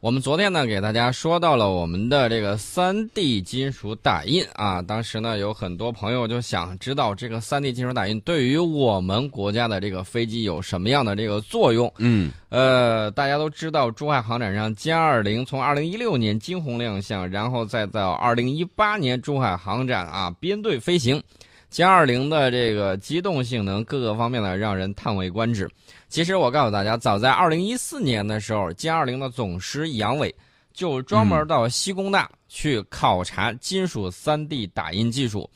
我们昨天呢，给大家说到了我们的这个三 D 金属打印啊，当时呢，有很多朋友就想知道这个三 D 金属打印对于我们国家的这个飞机有什么样的这个作用？嗯，呃，大家都知道珠海航展上歼二零从二零一六年惊鸿亮相，然后再到二零一八年珠海航展啊编队飞行。歼二零的这个机动性能各个方面呢，让人叹为观止。其实我告诉大家，早在二零一四年的时候，歼二零的总师杨伟就专门到西工大去考察金属三 D 打印技术。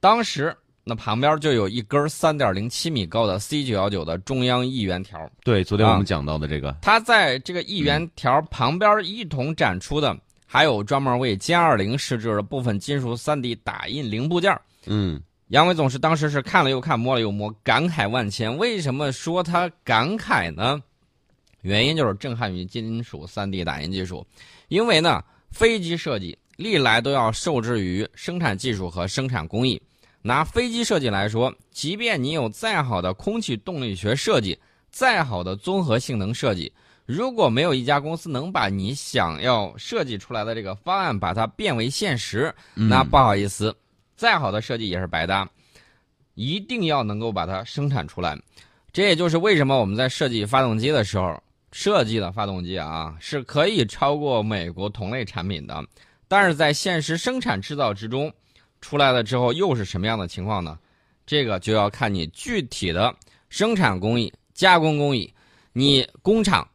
当时那旁边就有一根三点零七米高的 C 九幺九的中央一元条。对，昨天我们讲到的这个，它在这个一元条旁边一同展出的，还有专门为歼二零设置的部分金属三 D 打印零部件。嗯，杨伟总是当时是看了又看，摸了又摸，感慨万千。为什么说他感慨呢？原因就是震撼于金属 3D 打印技术。因为呢，飞机设计历来都要受制于生产技术和生产工艺。拿飞机设计来说，即便你有再好的空气动力学设计，再好的综合性能设计，如果没有一家公司能把你想要设计出来的这个方案把它变为现实，那不好意思。再好的设计也是白搭，一定要能够把它生产出来。这也就是为什么我们在设计发动机的时候，设计的发动机啊是可以超过美国同类产品的，但是在现实生产制造之中，出来了之后又是什么样的情况呢？这个就要看你具体的生产工艺、加工工艺，你工厂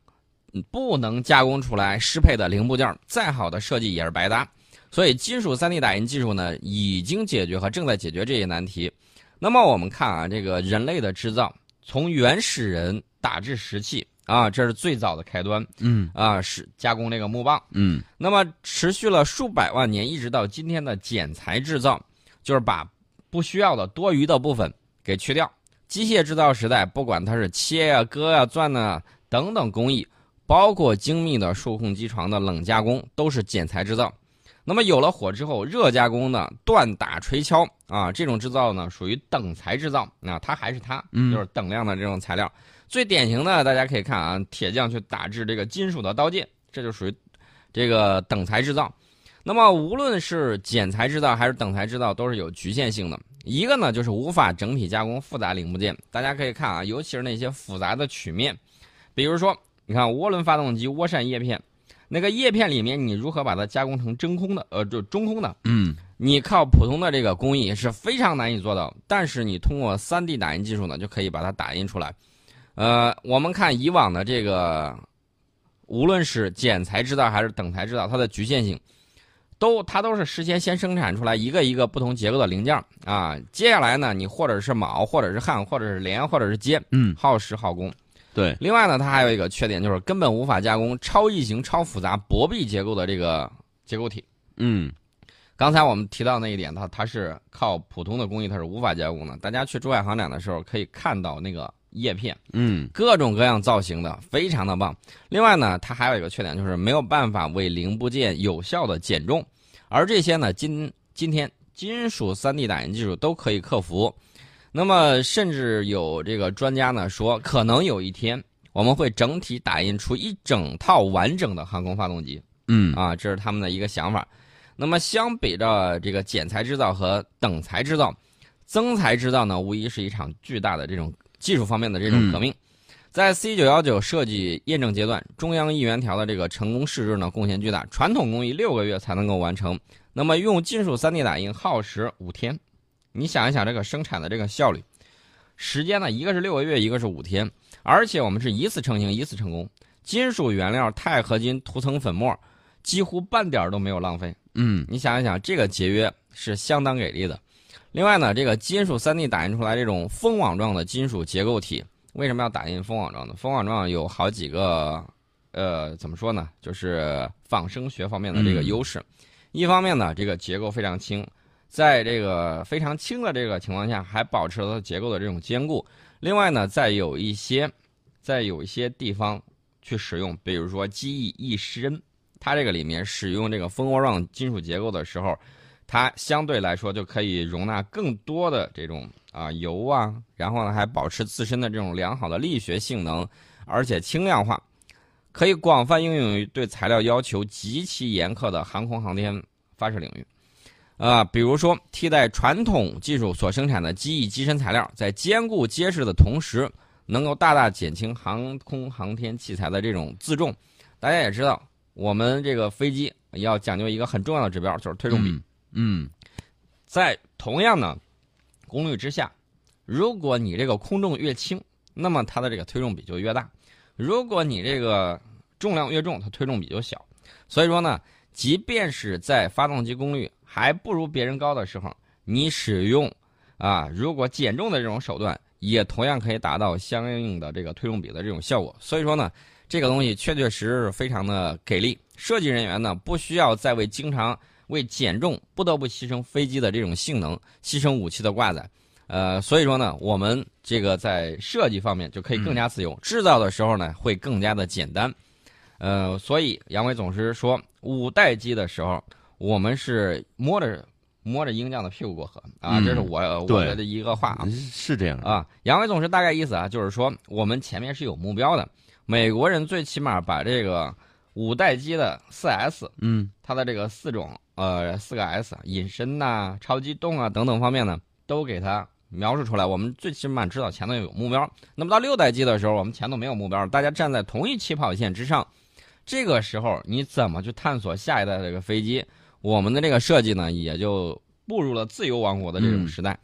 不能加工出来适配的零部件，再好的设计也是白搭。所以，金属 3D 打印技术呢，已经解决和正在解决这些难题。那么，我们看啊，这个人类的制造，从原始人打制石器啊，这是最早的开端。嗯啊，是加工这个木棒。嗯，那么持续了数百万年，一直到今天的剪裁制造，就是把不需要的多余的部分给去掉。机械制造时代，不管它是切呀、割呀、钻呐等等工艺，包括精密的数控机床的冷加工，都是剪裁制造。那么有了火之后，热加工呢锻打锤敲啊，这种制造呢属于等材制造啊，它还是它，就是等量的这种材料。最典型的，大家可以看啊，铁匠去打制这个金属的刀剑，这就属于这个等材制造。那么无论是剪裁制造还是等材制造，都是有局限性的。一个呢就是无法整体加工复杂零部件。大家可以看啊，尤其是那些复杂的曲面，比如说你看涡轮发动机涡扇叶片。那个叶片里面，你如何把它加工成真空的？呃，就中空的。嗯，你靠普通的这个工艺是非常难以做到，但是你通过 3D 打印技术呢，就可以把它打印出来。呃，我们看以往的这个，无论是剪裁制造还是等材制造，它的局限性，都它都是事先先生产出来一个一个不同结构的零件啊。接下来呢，你或者是铆，或者是焊，或者是连，或者是接，嗯，耗时耗工。对，另外呢，它还有一个缺点，就是根本无法加工超异形、超复杂薄壁结构的这个结构体。嗯，刚才我们提到那一点，它它是靠普通的工艺，它是无法加工的。大家去珠海航展的时候可以看到那个叶片，嗯，各种各样造型的，非常的棒。另外呢，它还有一个缺点，就是没有办法为零部件有效的减重，而这些呢，今今天金属 3D 打印技术都可以克服。那么，甚至有这个专家呢说，可能有一天我们会整体打印出一整套完整的航空发动机。嗯啊，这是他们的一个想法。那么，相比着这个剪裁制造和等材制造，增材制造呢，无疑是一场巨大的这种技术方面的这种革命。在 C 九幺九设计验证阶段，中央一元条的这个成功试制呢，贡献巨大。传统工艺六个月才能够完成，那么用金属 3D 打印耗时五天。你想一想，这个生产的这个效率，时间呢，一个是六个月，一个是五天，而且我们是一次成型，一次成功。金属原料钛合金涂层粉末，几乎半点都没有浪费。嗯，你想一想，这个节约是相当给力的。另外呢，这个金属 3D 打印出来这种蜂网状的金属结构体，为什么要打印蜂网状的？蜂网状有好几个，呃，怎么说呢？就是仿生学方面的这个优势。一方面呢，这个结构非常轻。在这个非常轻的这个情况下，还保持了结构的这种坚固。另外呢，在有一些，在有一些地方去使用，比如说机翼一身，它这个里面使用这个蜂窝状金属结构的时候，它相对来说就可以容纳更多的这种啊油啊，然后呢还保持自身的这种良好的力学性能，而且轻量化。可以广泛应用于对材料要求极其严苛的航空航天发射领域。啊，比如说替代传统技术所生产的机翼机身材料，在坚固结实的同时，能够大大减轻航空航天器材的这种自重。大家也知道，我们这个飞机要讲究一个很重要的指标，就是推重比。嗯，在同样的功率之下，如果你这个空重越轻，那么它的这个推重比就越大；如果你这个重量越重，它推重比就小。所以说呢，即便是在发动机功率还不如别人高的时候，你使用啊，如果减重的这种手段，也同样可以达到相应的这个推重比的这种效果。所以说呢，这个东西确确实实非常的给力。设计人员呢，不需要再为经常为减重不得不牺牲飞机的这种性能，牺牲武器的挂载，呃，所以说呢，我们这个在设计方面就可以更加自由，制造的时候呢会更加的简单，呃，所以杨伟总是说五代机的时候，我们是摸着摸着鹰将的屁股过河啊，这是我我的一个话啊，是这样啊，杨伟总是大概意思啊，就是说我们前面是有目标的，美国人最起码把这个五代机的四 S，嗯，它的这个四种。呃，四个 S，隐身呐、超机动啊等等方面呢，都给它描述出来。我们最起码知道前头有目标。那么到六代机的时候，我们前头没有目标，大家站在同一起跑线之上。这个时候你怎么去探索下一代这个飞机？我们的这个设计呢，也就步入了自由王国的这种时代。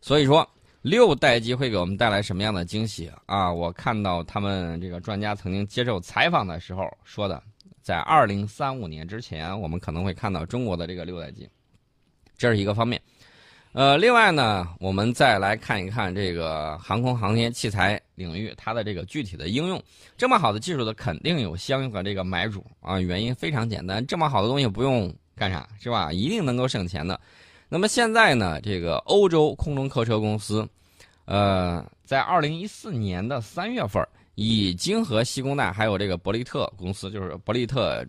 所以说，六代机会给我们带来什么样的惊喜啊？我看到他们这个专家曾经接受采访的时候说的。在二零三五年之前，我们可能会看到中国的这个六代机，这是一个方面。呃，另外呢，我们再来看一看这个航空航天器材领域它的这个具体的应用。这么好的技术的，肯定有相应的这个买主啊。原因非常简单，这么好的东西不用干啥是吧？一定能够省钱的。那么现在呢，这个欧洲空中客车公司，呃，在二零一四年的三月份。已经和西工大还有这个博利特公司，就是博利特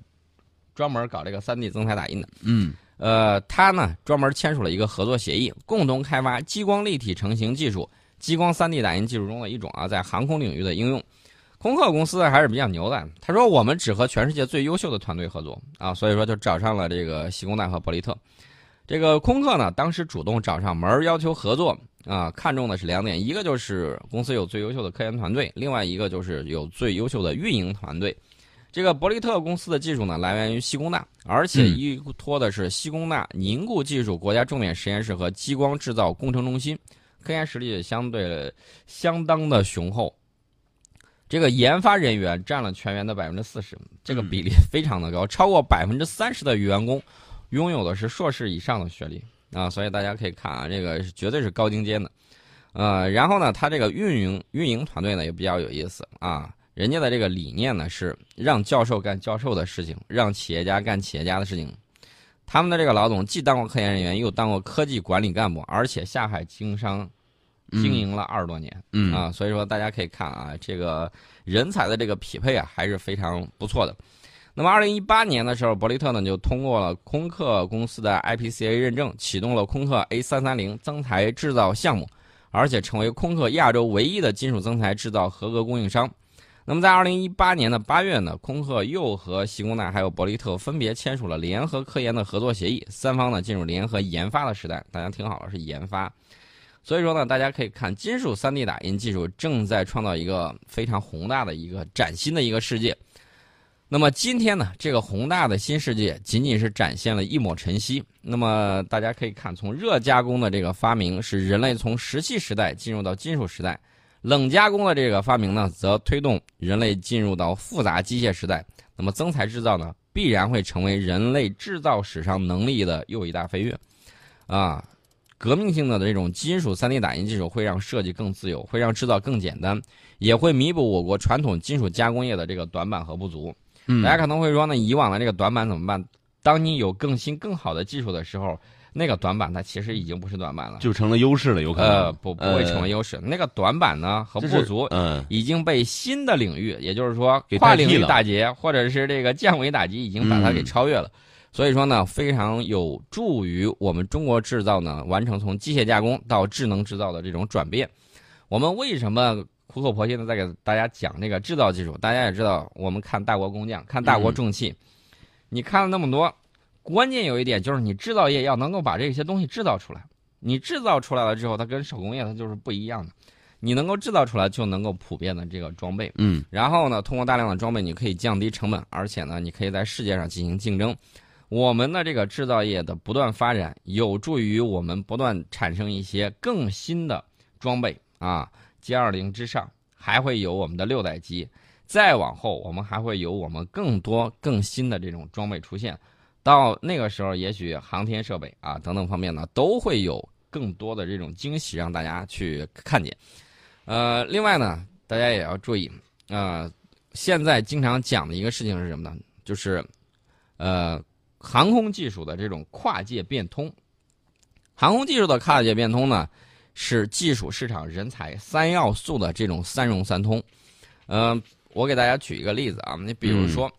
专门搞这个三 D 增材打印的，嗯，呃，他呢专门签署了一个合作协议，共同开发激光立体成型技术，激光三 D 打印技术中的一种啊，在航空领域的应用。空客公司还是比较牛的，他说我们只和全世界最优秀的团队合作啊，所以说就找上了这个西工大和伯利特。这个空客呢，当时主动找上门要求合作。啊，看中的是两点，一个就是公司有最优秀的科研团队，另外一个就是有最优秀的运营团队。这个伯利特公司的技术呢，来源于西工大，而且依托的是西工大凝固技术国家重点实验室和激光制造工程中心，科研实力相对相当的雄厚。这个研发人员占了全员的百分之四十，这个比例非常的高，超过百分之三十的员工拥有的是硕士以上的学历。啊，所以大家可以看啊，这个绝对是高精尖的，呃，然后呢，他这个运营运营团队呢也比较有意思啊，人家的这个理念呢是让教授干教授的事情，让企业家干企业家的事情。他们的这个老总既当过科研人员，又当过科技管理干部，而且下海经商经营了二十多年，嗯啊，所以说大家可以看啊，这个人才的这个匹配啊还是非常不错的。那么，二零一八年的时候，伯利特呢就通过了空客公司的 IPCA 认证，启动了空客 A 三三零增材制造项目，而且成为空客亚洲唯一的金属增材制造合格供应商。那么，在二零一八年的八月呢，空客又和西工大还有伯利特分别签署了联合科研的合作协议，三方呢进入联合研发的时代。大家听好了，是研发。所以说呢，大家可以看，金属 3D 打印技术正在创造一个非常宏大的一个崭新的一个世界。那么今天呢，这个宏大的新世界仅仅是展现了一抹晨曦。那么大家可以看，从热加工的这个发明，是人类从石器时代进入到金属时代；冷加工的这个发明呢，则推动人类进入到复杂机械时代。那么增材制造呢，必然会成为人类制造史上能力的又一大飞跃。啊，革命性的这种金属 3D 打印技术会让设计更自由，会让制造更简单，也会弥补我国传统金属加工业的这个短板和不足。大家可能会说，那以往的这个短板怎么办？当你有更新、更好的技术的时候，那个短板它其实已经不是短板了，就成了优势了，有可能。呃，不，不会成为优势。那个短板呢和不足，嗯，已经被新的领域，也就是说跨领域打劫或者是这个降维打击，已经把它给超越了。所以说呢，非常有助于我们中国制造呢完成从机械加工到智能制造的这种转变。我们为什么？苦口婆心的在给大家讲这个制造技术。大家也知道，我们看大国工匠，看大国重器，你看了那么多，关键有一点就是你制造业要能够把这些东西制造出来。你制造出来了之后，它跟手工业它就是不一样的。你能够制造出来，就能够普遍的这个装备。嗯，然后呢，通过大量的装备，你可以降低成本，而且呢，你可以在世界上进行竞争。我们的这个制造业的不断发展，有助于我们不断产生一些更新的装备啊。G 二零之上还会有我们的六代机，再往后我们还会有我们更多更新的这种装备出现。到那个时候，也许航天设备啊等等方面呢，都会有更多的这种惊喜让大家去看见。呃，另外呢，大家也要注意啊，现在经常讲的一个事情是什么呢？就是呃。航空技术的这种跨界变通，航空技术的跨界变通呢，是技术、市场、人才三要素的这种三融三通。嗯，我给大家举一个例子啊，你比如说，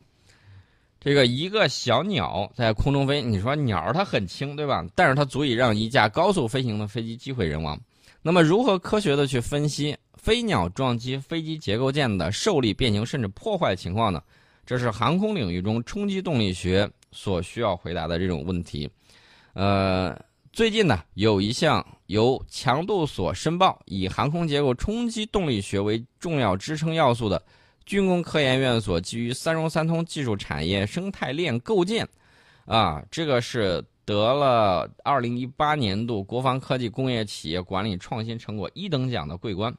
这个一个小鸟在空中飞，你说鸟它很轻，对吧？但是它足以让一架高速飞行的飞机机毁人亡。那么，如何科学的去分析飞鸟撞击飞机结构件的受力、变形甚至破坏情况呢？这是航空领域中冲击动力学。所需要回答的这种问题，呃，最近呢有一项由强度所申报以航空结构冲击动力学为重要支撑要素的军工科研院所基于三融三通技术产业生态链构建，啊，这个是得了二零一八年度国防科技工业企业管理创新成果一等奖的桂冠。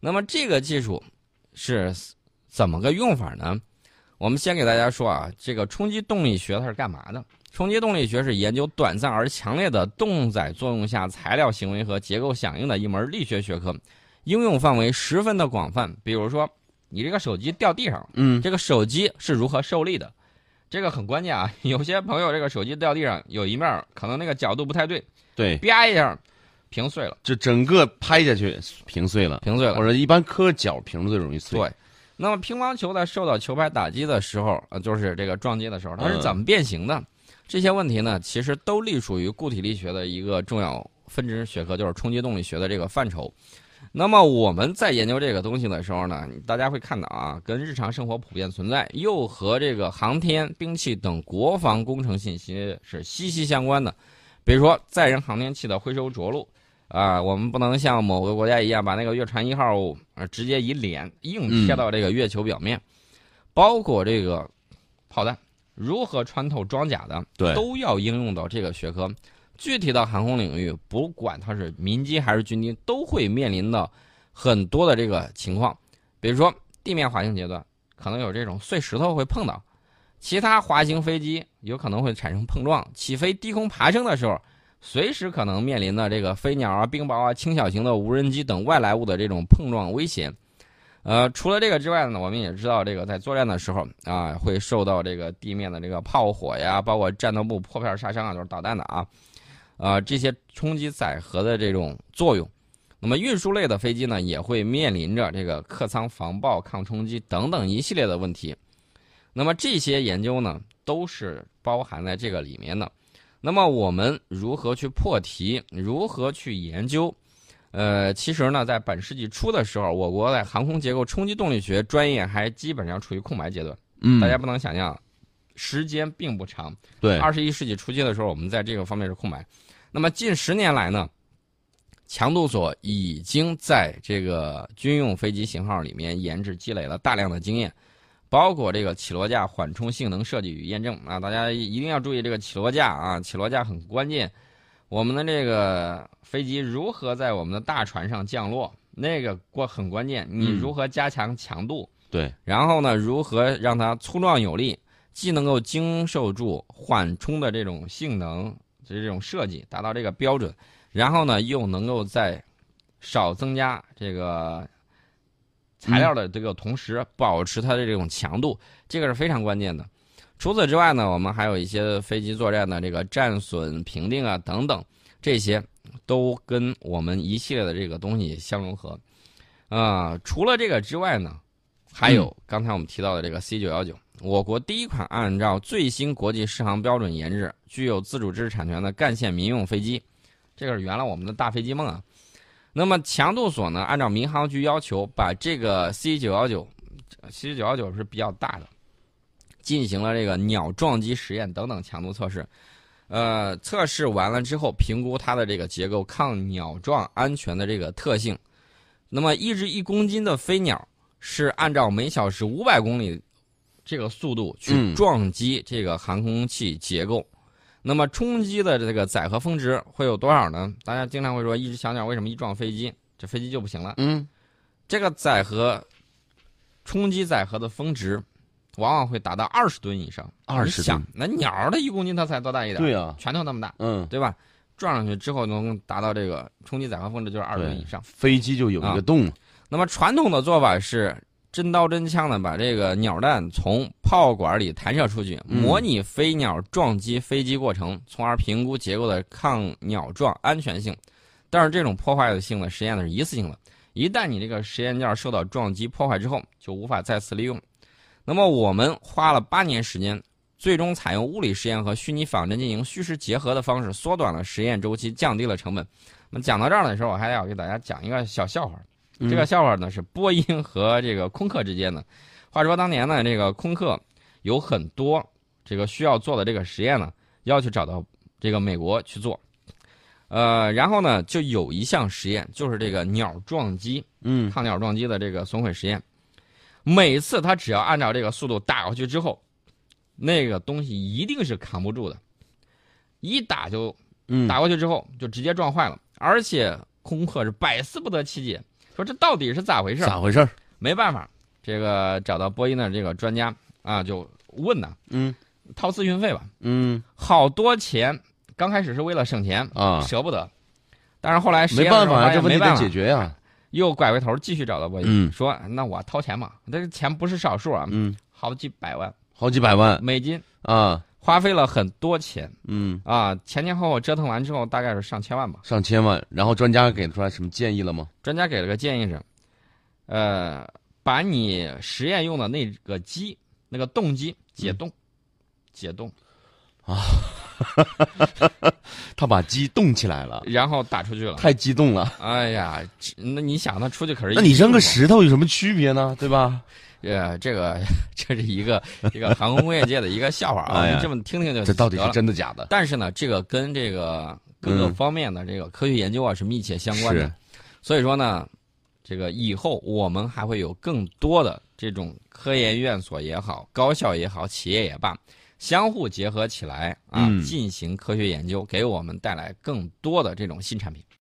那么这个技术是怎么个用法呢？我们先给大家说啊，这个冲击动力学它是干嘛的？冲击动力学是研究短暂而强烈的动载作用下材料行为和结构响应的一门力学学科，应用范围十分的广泛。比如说，你这个手机掉地上，嗯，这个手机是如何受力的？这个很关键啊。有些朋友这个手机掉地上，有一面可能那个角度不太对，对，啪一下，屏碎了，这整个拍下去屏碎了，屏碎了。或者一般磕角屏最容易碎。对。那么乒乓球在受到球拍打击的时候，呃，就是这个撞击的时候，它是怎么变形的？这些问题呢，其实都隶属于固体力学的一个重要分支学科，就是冲击动力学的这个范畴。那么我们在研究这个东西的时候呢，大家会看到啊，跟日常生活普遍存在，又和这个航天、兵器等国防工程信息是息息相关的。比如说载人航天器的回收着陆。啊，我们不能像某个国家一样，把那个月船一号呃直接以脸硬贴到这个月球表面，包括这个炮弹如何穿透装甲的，对，都要应用到这个学科。具体到航空领域，不管它是民机还是军机，都会面临到很多的这个情况。比如说地面滑行阶段，可能有这种碎石头会碰到；其他滑行飞机有可能会产生碰撞；起飞低空爬升的时候。随时可能面临的这个飞鸟啊、冰雹啊、轻小型的无人机等外来物的这种碰撞危险，呃，除了这个之外呢，我们也知道这个在作战的时候啊，会受到这个地面的这个炮火呀，包括战斗部破片杀伤啊，都是导弹的啊，啊，这些冲击载荷的这种作用。那么运输类的飞机呢，也会面临着这个客舱防爆、抗冲击等等一系列的问题。那么这些研究呢，都是包含在这个里面的。那么我们如何去破题？如何去研究？呃，其实呢，在本世纪初的时候，我国在航空结构冲击动力学专业还基本上处于空白阶段。嗯，大家不能想象，时间并不长。对，二十一世纪初期的时候，我们在这个方面是空白。那么近十年来呢，强度所已经在这个军用飞机型号里面研制积累了大量的经验。包括这个起落架缓冲性能设计与验证啊，大家一定要注意这个起落架啊，起落架很关键。我们的这个飞机如何在我们的大船上降落，那个过很关键。你如何加强强度？对，然后呢，如何让它粗壮有力，既能够经受住缓冲的这种性能，就是这种设计达到这个标准，然后呢，又能够在少增加这个。材料的这个同时保持它的这种强度，这个是非常关键的。除此之外呢，我们还有一些飞机作战的这个战损评定啊等等，这些都跟我们一系列的这个东西相融合。啊，除了这个之外呢，还有刚才我们提到的这个 C 九幺九，我国第一款按照最新国际适航标准研制、具有自主知识产权的干线民用飞机，这个是圆了我们的大飞机梦啊。那么强度锁呢，按照民航局要求，把这个 C 九幺九，C 九幺九是比较大的，进行了这个鸟撞击实验等等强度测试。呃，测试完了之后，评估它的这个结构抗鸟撞安全的这个特性。那么，一只一公斤的飞鸟是按照每小时五百公里这个速度去撞击这个航空器结构。那么冲击的这个载荷峰值会有多少呢？大家经常会说，一只小鸟为什么一撞飞机，这飞机就不行了？嗯，这个载荷冲击载荷的峰值往往会达到二十吨以上。二十吨，那鸟的一公斤它才多大一点？对啊，拳头那么大，嗯，对吧？撞上去之后能达到这个冲击载荷峰值就是二十吨以上。飞机就有一个洞。那么传统的做法是。真刀真枪的把这个鸟蛋从炮管里弹射出去，模拟飞鸟撞击飞机过程，从而评估结构的抗鸟撞安全性。但是这种破坏性的实验呢是一次性的，一旦你这个实验件受到撞击破坏之后，就无法再次利用。那么我们花了八年时间，最终采用物理实验和虚拟仿真进行虚实结合的方式，缩短了实验周期，降低了成本。那么讲到这儿的时候，我还要给大家讲一个小笑话。这个笑话呢是波音和这个空客之间的。话说当年呢，这个空客有很多这个需要做的这个实验呢，要去找到这个美国去做。呃，然后呢，就有一项实验，就是这个鸟撞击，嗯，抗鸟撞击的这个损毁实验。每次他只要按照这个速度打过去之后，那个东西一定是扛不住的，一打就，打过去之后就直接撞坏了。而且空客是百思不得其解。说这到底是咋回事？咋回事？没办法，这个找到波音的这个专家啊，就问呢，嗯，掏咨询费吧，嗯，好多钱，刚开始是为了省钱啊，舍不得，但是后来没办法，这问题得解决呀，又拐回头继续找到波音，说那我掏钱嘛，但是钱不是少数啊，嗯，好几百万，好几百万美金啊。花费了很多钱，嗯啊，前前后后折腾完之后，大概是上千万吧。上千万，然后专家给出来什么建议了吗？专家给了个建议是，呃，把你实验用的那个机，那个冻机解冻，解冻，啊，他把鸡冻起来了，然后打出去了，太激动了。哎呀，那你想，他出去可是……那你扔个石头有什么区别呢？对吧？呃，这个这是一个一个航空工业界的一个笑话啊，你这么听听就这到底是真的假的？但是呢，这个跟这个各个方面的这个科学研究啊是密切相关的，所以说呢，这个以后我们还会有更多的这种科研院所也好，高校也好，企业也罢，相互结合起来啊，进行科学研究，给我们带来更多的这种新产品。